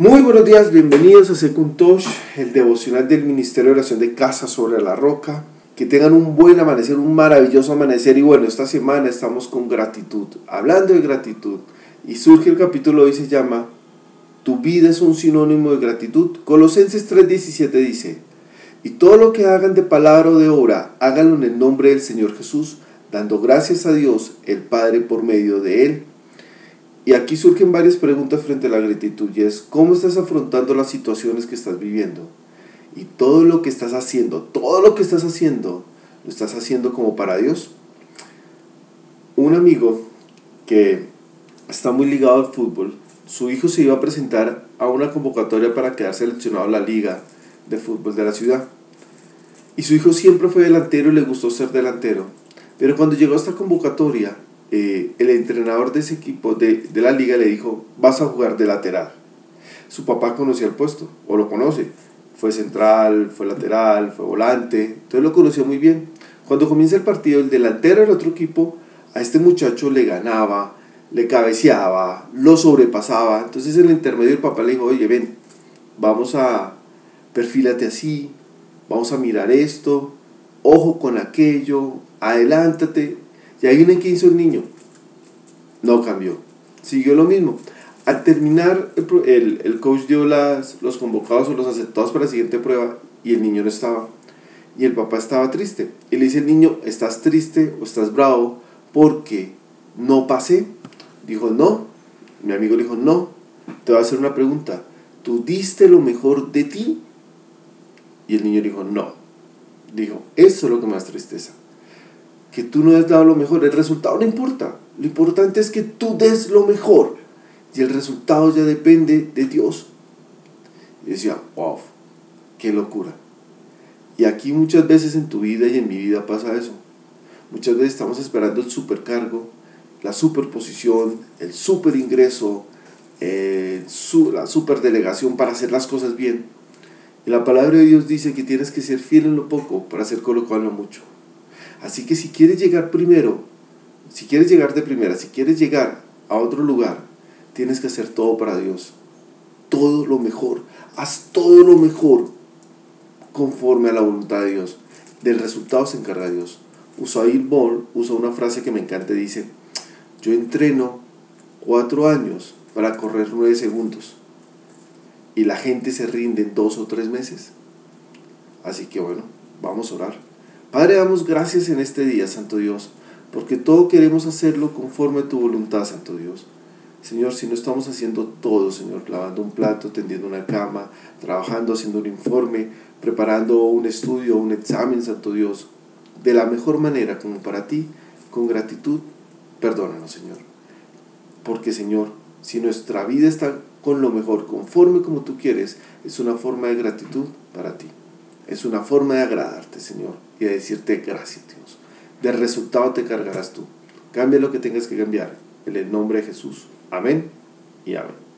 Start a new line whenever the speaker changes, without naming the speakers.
Muy buenos días, bienvenidos a Secuntosh, el devocional del Ministerio de Oración de Casa sobre la Roca. Que tengan un buen amanecer, un maravilloso amanecer. Y bueno, esta semana estamos con gratitud, hablando de gratitud. Y surge el capítulo hoy, se llama Tu vida es un sinónimo de gratitud. Colosenses 3:17 dice, Y todo lo que hagan de palabra o de obra, háganlo en el nombre del Señor Jesús, dando gracias a Dios, el Padre, por medio de Él. Y aquí surgen varias preguntas frente a la gratitud y es, ¿cómo estás afrontando las situaciones que estás viviendo? Y todo lo que estás haciendo, todo lo que estás haciendo, ¿lo estás haciendo como para Dios? Un amigo que está muy ligado al fútbol, su hijo se iba a presentar a una convocatoria para quedar seleccionado a la liga de fútbol de la ciudad. Y su hijo siempre fue delantero y le gustó ser delantero. Pero cuando llegó a esta convocatoria, eh, el entrenador de ese equipo de, de, la liga le dijo, vas a jugar de lateral. Su papá conocía el puesto, o lo conoce. Fue central, fue lateral, fue volante, entonces lo conocía muy bien. Cuando comienza el partido, el delantero del otro equipo, a este muchacho le ganaba, le cabeceaba, lo sobrepasaba. Entonces en el intermedio el papá le dijo, oye, ven, vamos a, perfílate así, vamos a mirar esto, ojo con aquello, adelántate, y ahí viene que hizo el niño. No cambió. Siguió lo mismo. Al terminar, el, el coach dio las, los convocados o los aceptados para la siguiente prueba y el niño no estaba. Y el papá estaba triste. Y le dice el niño, ¿estás triste o estás bravo porque no pasé? Dijo, no. Mi amigo le dijo, no. Te voy a hacer una pregunta. ¿Tú diste lo mejor de ti? Y el niño dijo, no. Dijo, eso es lo que más tristeza que tú no has dado lo mejor, el resultado no importa. Lo importante es que tú des lo mejor. Y el resultado ya depende de Dios. Y decía, wow, qué locura. Y aquí muchas veces en tu vida y en mi vida pasa eso. Muchas veces estamos esperando el supercargo, la superposición, el super ingreso, eh, la superdelegación para hacer las cosas bien. Y la palabra de Dios dice que tienes que ser fiel en lo poco para ser colocado en lo mucho. Así que si quieres llegar primero, si quieres llegar de primera, si quieres llegar a otro lugar, tienes que hacer todo para Dios. Todo lo mejor. Haz todo lo mejor conforme a la voluntad de Dios. Del resultado se encarga Dios. Usain Bolt usa una frase que me encanta. Dice, yo entreno cuatro años para correr nueve segundos. Y la gente se rinde en dos o tres meses. Así que bueno, vamos a orar. Padre, damos gracias en este día, Santo Dios, porque todo queremos hacerlo conforme a tu voluntad, Santo Dios. Señor, si no estamos haciendo todo, Señor, lavando un plato, tendiendo una cama, trabajando, haciendo un informe, preparando un estudio, un examen, Santo Dios, de la mejor manera como para ti, con gratitud, perdónanos, Señor. Porque, Señor, si nuestra vida está con lo mejor, conforme como tú quieres, es una forma de gratitud para ti. Es una forma de agradarte, Señor, y de decirte gracias, Dios. Del resultado te cargarás tú. Cambia lo que tengas que cambiar. En el nombre de Jesús. Amén y amén.